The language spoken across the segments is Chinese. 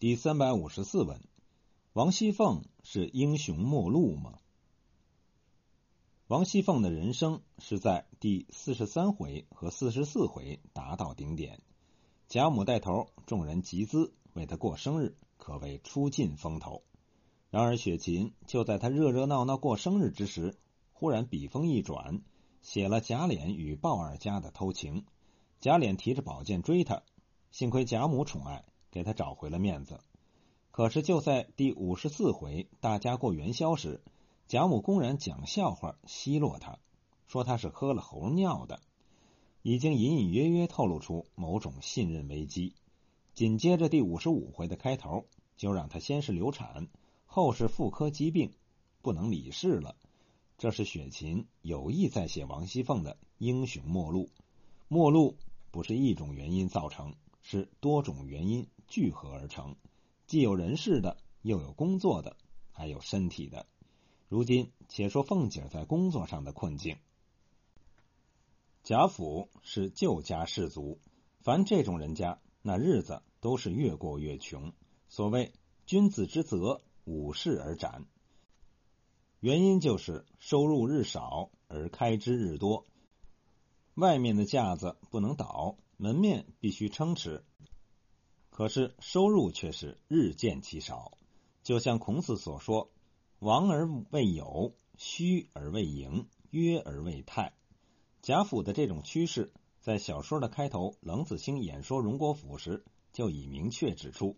第三百五十四问：王熙凤是英雄末路吗？王熙凤的人生是在第四十三回和四十四回达到顶点，贾母带头，众人集资为她过生日，可谓出尽风头。然而雪芹就在她热热闹闹过生日之时，忽然笔锋一转，写了贾琏与鲍二家的偷情。贾琏提着宝剑追他，幸亏贾母宠爱。给他找回了面子，可是就在第五十四回大家过元宵时，贾母公然讲笑话奚落他，说他是喝了猴尿的，已经隐隐约约透露出某种信任危机。紧接着第五十五回的开头，就让他先是流产，后是妇科疾病，不能理事了。这是雪芹有意在写王熙凤的英雄末路，末路不是一种原因造成，是多种原因。聚合而成，既有人事的，又有工作的，还有身体的。如今且说凤姐在工作上的困境。贾府是旧家世族，凡这种人家，那日子都是越过越穷。所谓君子之泽，五世而斩。原因就是收入日少而开支日多，外面的架子不能倒，门面必须撑持。可是收入却是日渐其少，就像孔子所说：“亡而未有，虚而未盈，约而未泰。”贾府的这种趋势，在小说的开头，冷子兴演说荣国府时就已明确指出。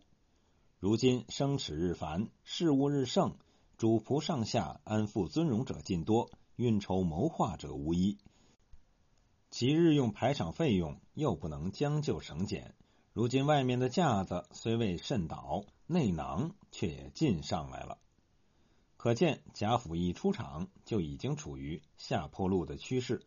如今生齿日繁，事务日盛，主仆上下安富尊荣者尽多，运筹谋划者无一。其日用排场费用又不能将就省减。如今外面的架子虽未甚倒，内囊却也尽上来了。可见贾府一出场就已经处于下坡路的趋势。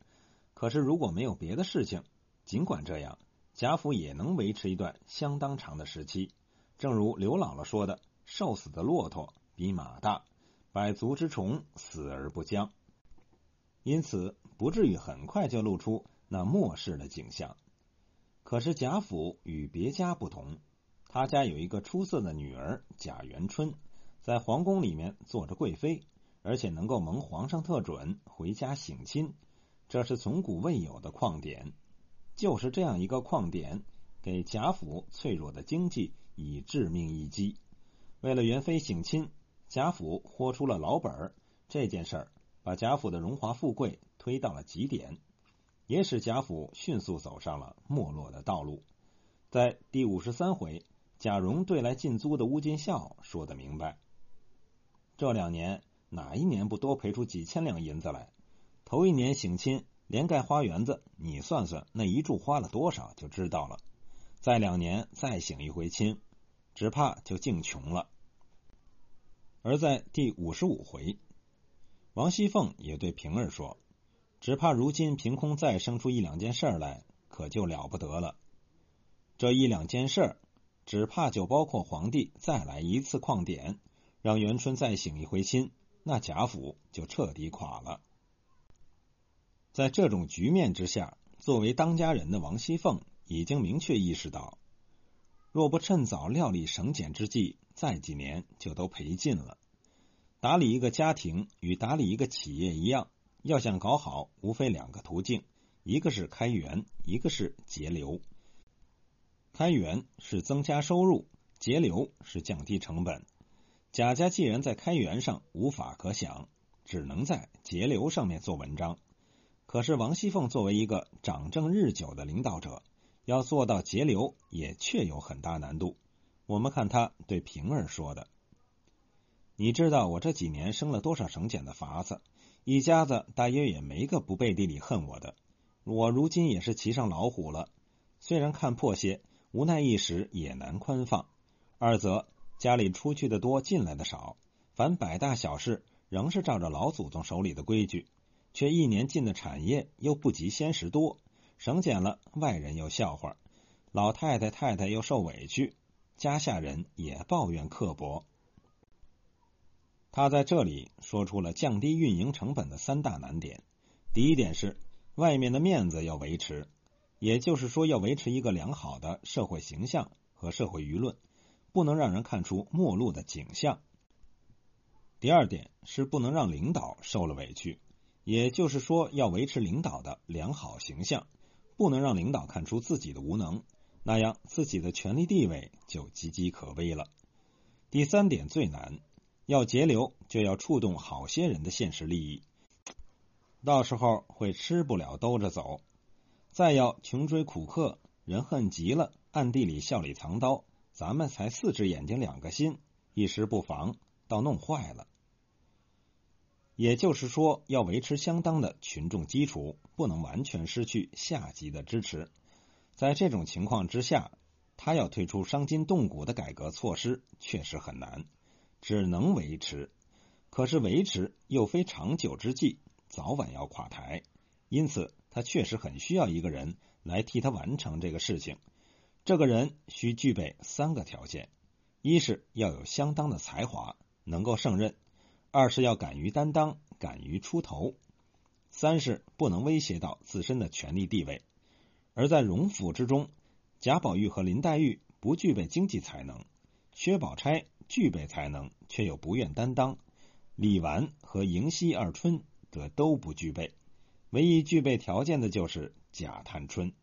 可是如果没有别的事情，尽管这样，贾府也能维持一段相当长的时期。正如刘姥姥说的：“瘦死的骆驼比马大，百足之虫死而不僵。”因此不至于很快就露出那末世的景象。可是贾府与别家不同，他家有一个出色的女儿贾元春，在皇宫里面做着贵妃，而且能够蒙皇上特准回家省亲，这是从古未有的矿点。就是这样一个矿点，给贾府脆弱的经济以致命一击。为了元妃省亲，贾府豁出了老本儿，这件事儿把贾府的荣华富贵推到了极点。也使贾府迅速走上了没落的道路。在第五十三回，贾蓉对来进租的乌金孝说的明白：这两年哪一年不多赔出几千两银子来？头一年省亲，连盖花园子，你算算那一住花了多少，就知道了。再两年再省一回亲，只怕就净穷了。而在第五十五回，王熙凤也对平儿说。只怕如今凭空再生出一两件事儿来，可就了不得了。这一两件事儿，只怕就包括皇帝再来一次旷点，让元春再醒一回亲，那贾府就彻底垮了。在这种局面之下，作为当家人的王熙凤已经明确意识到，若不趁早料理省俭之计，再几年就都赔尽了。打理一个家庭与打理一个企业一样。要想搞好，无非两个途径，一个是开源，一个是节流。开源是增加收入，节流是降低成本。贾家既然在开源上无法可想，只能在节流上面做文章。可是王熙凤作为一个掌政日久的领导者，要做到节流，也确有很大难度。我们看他对平儿说的：“你知道我这几年生了多少省俭的法子？”一家子大约也没个不背地里恨我的，我如今也是骑上老虎了。虽然看破些，无奈一时也难宽放。二则家里出去的多，进来的少，凡百大小事仍是照着老祖宗手里的规矩，却一年进的产业又不及先时多，省俭了，外人又笑话，老太太太太又受委屈，家下人也抱怨刻薄。他在这里说出了降低运营成本的三大难点。第一点是外面的面子要维持，也就是说要维持一个良好的社会形象和社会舆论，不能让人看出末路的景象。第二点是不能让领导受了委屈，也就是说要维持领导的良好形象，不能让领导看出自己的无能，那样自己的权力地位就岌岌可危了。第三点最难，要节流就要触动好些人的现实利益，到时候会吃不了兜着走。再要穷追苦克，人恨极了，暗地里笑里藏刀，咱们才四只眼睛两个心，一时不防倒弄坏了。也就是说，要维持相当的群众基础，不能完全失去下级的支持。在这种情况之下，他要推出伤筋动骨的改革措施，确实很难，只能维持。可是维持又非长久之计，早晚要垮台。因此，他确实很需要一个人来替他完成这个事情。这个人需具备三个条件：一是要有相当的才华，能够胜任。二是要敢于担当，敢于出头；三是不能威胁到自身的权力地位。而在荣府之中，贾宝玉和林黛玉不具备经济才能，薛宝钗具备才能却又不愿担当，李纨和迎曦二春则都不具备。唯一具备条件的就是贾探春，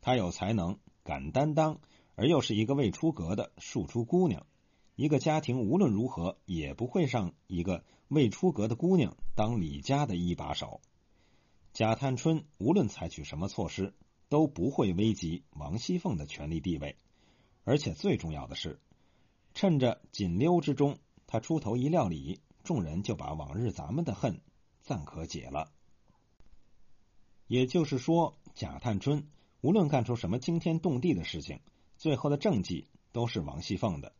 她有才能，敢担当，而又是一个未出阁的庶出姑娘。一个家庭无论如何也不会让一个未出阁的姑娘当李家的一把手。贾探春无论采取什么措施，都不会危及王熙凤的权力地位。而且最重要的是，趁着紧溜之中，他出头一料理，众人就把往日咱们的恨暂可解了。也就是说，贾探春无论干出什么惊天动地的事情，最后的政绩都是王熙凤的。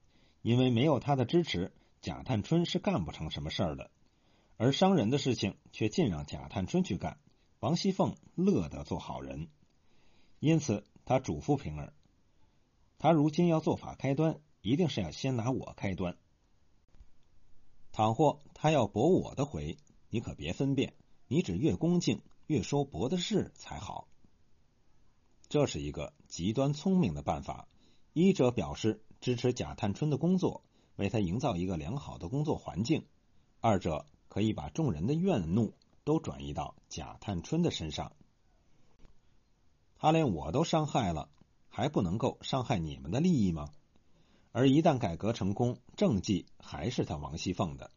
因为没有他的支持，贾探春是干不成什么事儿的。而伤人的事情却尽让贾探春去干，王熙凤乐得做好人。因此，他嘱咐平儿：他如今要做法开端，一定是要先拿我开端。倘或他要驳我的回，你可别分辨，你只越恭敬越说驳的是才好。这是一个极端聪明的办法。一者表示。支持贾探春的工作，为他营造一个良好的工作环境；二者可以把众人的怨怒都转移到贾探春的身上。他连我都伤害了，还不能够伤害你们的利益吗？而一旦改革成功，政绩还是他王熙凤的。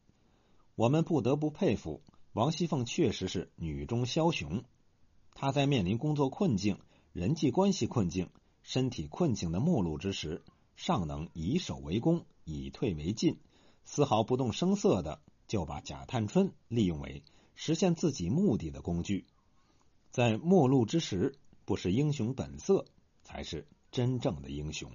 我们不得不佩服王熙凤，确实是女中枭雄。她在面临工作困境、人际关系困境、身体困境的末路之时。尚能以守为攻，以退为进，丝毫不动声色的就把贾探春利用为实现自己目的的工具。在末路之时，不失英雄本色，才是真正的英雄。